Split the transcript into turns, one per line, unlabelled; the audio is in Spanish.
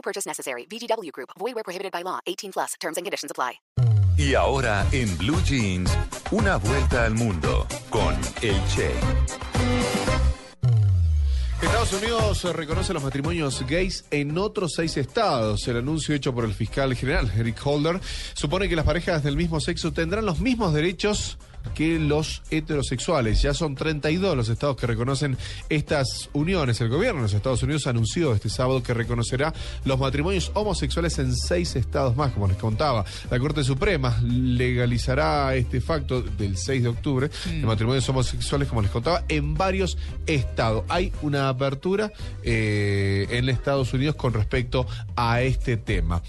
No purchase necessary. VGW Group. Void where prohibited by law. 18 plus. Terms and conditions apply.
Y ahora en Blue Jeans, una vuelta al mundo con el Che.
Estados Unidos reconoce los matrimonios gays en otros seis estados. El anuncio hecho por el fiscal general, Eric Holder, supone que las parejas del mismo sexo tendrán los mismos derechos que los heterosexuales. Ya son 32 los estados que reconocen estas uniones. El gobierno de los Estados Unidos anunció este sábado que reconocerá los matrimonios homosexuales en seis estados más, como les contaba. La Corte Suprema legalizará este facto del 6 de octubre de matrimonios homosexuales, como les contaba, en varios estados. Hay una apertura eh, en Estados Unidos con respecto a este tema.